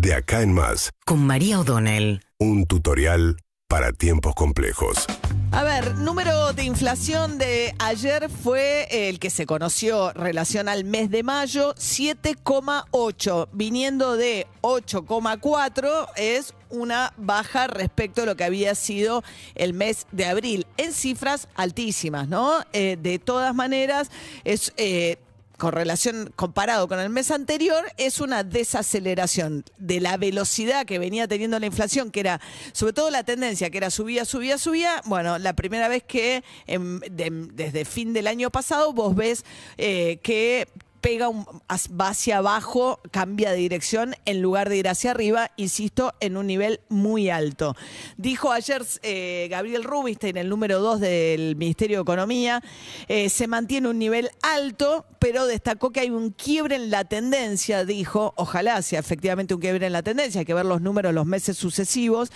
De acá en más, con María O'Donnell. un tutorial para tiempos complejos. A ver, número de inflación de ayer fue el que se conoció relación al mes de mayo, 7,8, viniendo de 8,4 es una baja respecto a lo que había sido el mes de abril, en cifras altísimas, ¿no? Eh, de todas maneras, es... eh, con relación comparado con el mes anterior, es una desaceleración de la velocidad que venía teniendo la inflación, que era sobre todo la tendencia, que era subía, subía, subía. Bueno, la primera vez que em, de- desde fin del año pasado vos ves eh, que pega un, va hacia abajo, cambia de dirección en lugar de ir hacia arriba, insisto, en un nivel muy alto. Dijo ayer eh, Gabriel Rubinstein, el número 2 del Ministerio de Economía, eh, se mantiene un nivel alto, pero destacó que hay un quiebre en la tendencia, dijo, ojalá sea efectivamente un quiebre en la tendencia, hay que ver los números los meses sucesivos,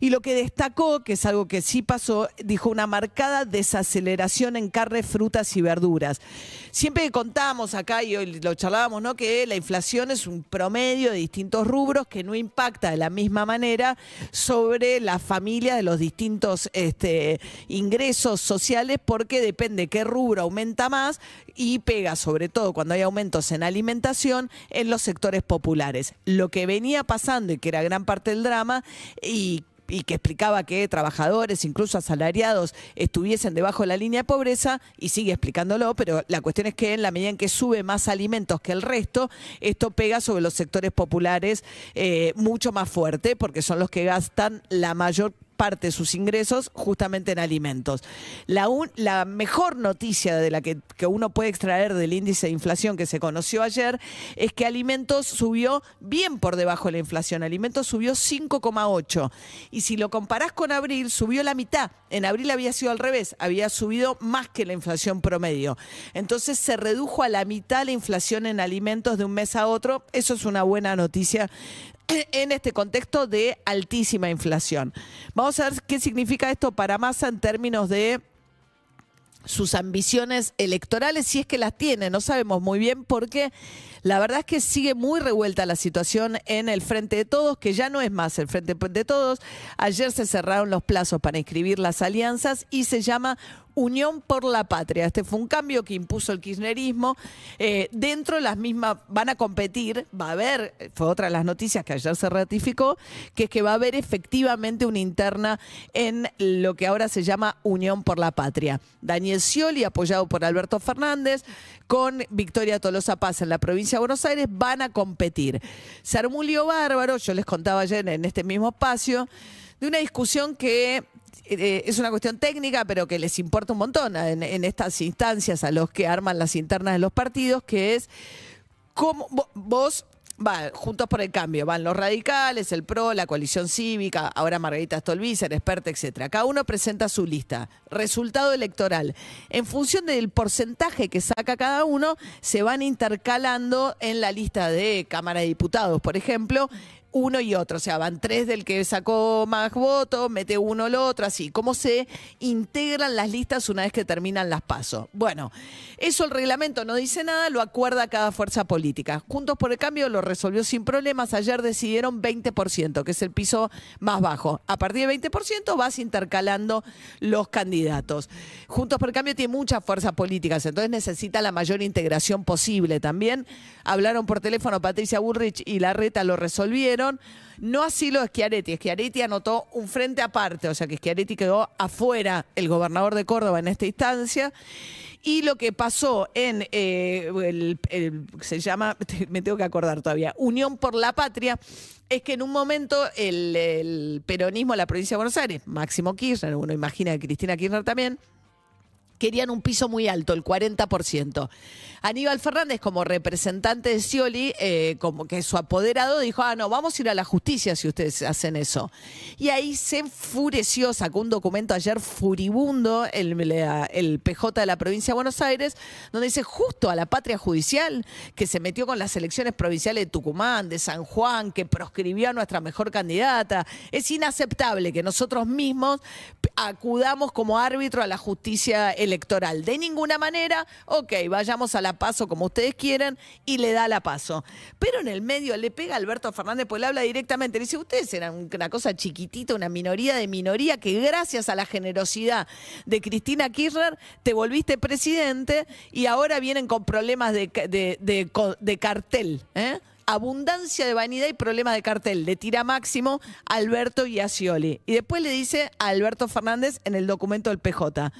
y lo que destacó, que es algo que sí pasó, dijo una marcada desaceleración en carne, frutas y verduras. Siempre que contamos acá, y hoy lo charlábamos, ¿no? Que la inflación es un promedio de distintos rubros que no impacta de la misma manera sobre la familia de los distintos este, ingresos sociales, porque depende qué rubro aumenta más y pega, sobre todo cuando hay aumentos en alimentación, en los sectores populares. Lo que venía pasando y que era gran parte del drama, y y que explicaba que trabajadores, incluso asalariados, estuviesen debajo de la línea de pobreza, y sigue explicándolo, pero la cuestión es que en la medida en que sube más alimentos que el resto, esto pega sobre los sectores populares eh, mucho más fuerte, porque son los que gastan la mayor parte de sus ingresos justamente en alimentos. La, mejor noticia de la que, que uno puede extraer del índice de inflación que se conoció ayer es que alimentos subió bien por debajo de la inflación. Alimentos subió 5,8. Y si lo comparás con abril, subió la mitad. En abril había sido al revés, había subido más que la inflación promedio. Entonces se redujo a la mitad la inflación en alimentos de un mes a otro. Eso es una buena noticia en este contexto de altísima inflación. Vamos a ver qué significa esto para Massa en términos de sus ambiciones electorales, si es que las tiene, no sabemos muy bien porque la verdad es que sigue muy revuelta la situación en el Frente de Todos, que ya no es más el Frente de Todos. Ayer se cerraron los plazos para inscribir las alianzas y se llama Unión por la Patria. Este fue un cambio que impuso el kirchnerismo. Eh, dentro de las mismas van a competir, va a haber, fue otra de las noticias que ayer se ratificó, que es que va a haber efectivamente una interna en lo que ahora se llama Unión por la Patria. Daniel Scioli, apoyado por Alberto Fernández, con Victoria Tolosa Paz en la provincia de Buenos Aires, van a competir. Se armó bárbaro, yo les contaba ayer en este mismo espacio, de una discusión que eh, es una cuestión técnica, pero que les importa un montón en, en estas instancias a los que arman las internas de los partidos, que es cómo vo- vos, va, Juntos por el Cambio, van los radicales, el PRO, la coalición cívica, ahora Margarita Stolbizer, experta, etcétera. Cada uno presenta su lista. Resultado electoral. En función del porcentaje que saca cada uno, se van intercalando en la lista de Cámara de Diputados, por ejemplo, uno y otro, o sea, van tres del que sacó más votos, mete uno el otro, así. ¿Cómo se integran las listas una vez que terminan las pasos? Bueno, eso el reglamento no dice nada, lo acuerda cada fuerza política. Juntos por el Cambio lo resolvió sin problemas. Ayer decidieron 20%, que es el piso más bajo. A partir de 20% vas intercalando los candidatos. Juntos por el Cambio tiene muchas fuerzas políticas, entonces necesita la mayor integración posible también. Hablaron por teléfono Patricia Burrich y Larreta lo resolvieron. No así lo de Schiaretti. Schiaretti anotó un frente aparte, o sea que Schiaretti quedó afuera, el gobernador de Córdoba en esta instancia. Y lo que pasó en, eh, el, el- se llama, me tengo que acordar todavía, Unión por la Patria, es que en un momento el, el peronismo de la provincia de Buenos Aires, Máximo Kirchner, uno imagina que Cristina Kirchner también, querían un piso muy alto, el 40%. Aníbal Fernández, como representante de Scioli, eh, como que su apoderado, dijo, ah, no, vamos a ir a la justicia si ustedes hacen eso. Y ahí se enfureció, sacó un documento ayer furibundo, el, el PJ de la provincia de Buenos Aires, donde dice justo a la patria judicial, que se metió con las elecciones provinciales de Tucumán, de San Juan, que proscribió a nuestra mejor candidata. Es inaceptable que nosotros mismos acudamos como árbitro a la justicia electoral. De ninguna manera, ok, vayamos a la paso como ustedes quieran y le da la paso. Pero en el medio le pega a Alberto Fernández, pues le habla directamente, le dice, ustedes eran una cosa chiquitita, una minoría de minoría, que gracias a la generosidad de Cristina Kirchner te volviste presidente y ahora vienen con problemas de, de, cartel. ¿eh? Abundancia de vanidad y problemas de cartel. Le tira máximo Alberto Scioli. Y después le dice a Alberto Fernández en el documento del PJ.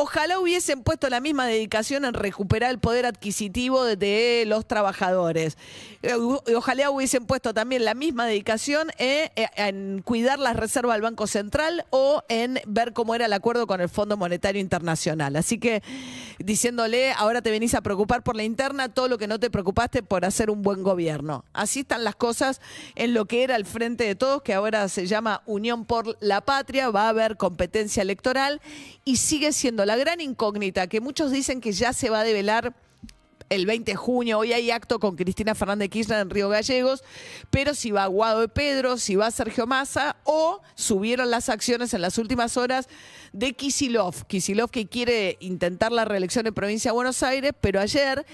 Ojalá hubiesen puesto la misma dedicación en recuperar el poder adquisitivo de los trabajadores. Eh, ojalá hubiesen puesto también la misma dedicación eh, eh, en cuidar las reservas del Banco Central o en ver cómo era el acuerdo con el Fondo Monetario Internacional. Así que diciéndole, ahora te venís a preocupar por la interna, todo lo que no te preocupaste por hacer un buen gobierno. Así están las cosas en lo que era el Frente de Todos, que ahora se llama Unión por la Patria, va a haber competencia electoral y sigue siendo la gran incógnita que muchos dicen que ya se va a develar el 20 de junio. Hoy hay acto con Cristina Fernández Kirchner en Río Gallegos, pero si va Guado de Pedro, si va Sergio Massa o subieron las acciones en las últimas horas de Kisilov. Kisilov que quiere intentar la reelección en provincia de Buenos Aires, pero ayer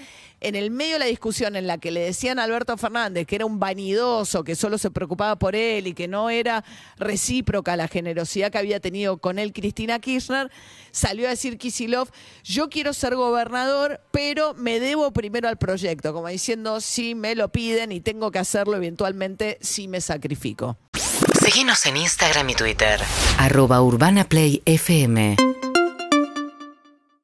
en el medio de la discusión en la que le decían a Alberto Fernández que era un vanidoso, que solo se preocupaba por él y que no era recíproca la generosidad que había tenido con él Cristina Kirchner, salió a decir Kisilov, yo quiero ser gobernador, pero me debo primero al proyecto, como diciendo, si me lo piden y tengo que hacerlo eventualmente, si me sacrifico. Síguenos en Instagram y Twitter. Arroba Urbana Play FM.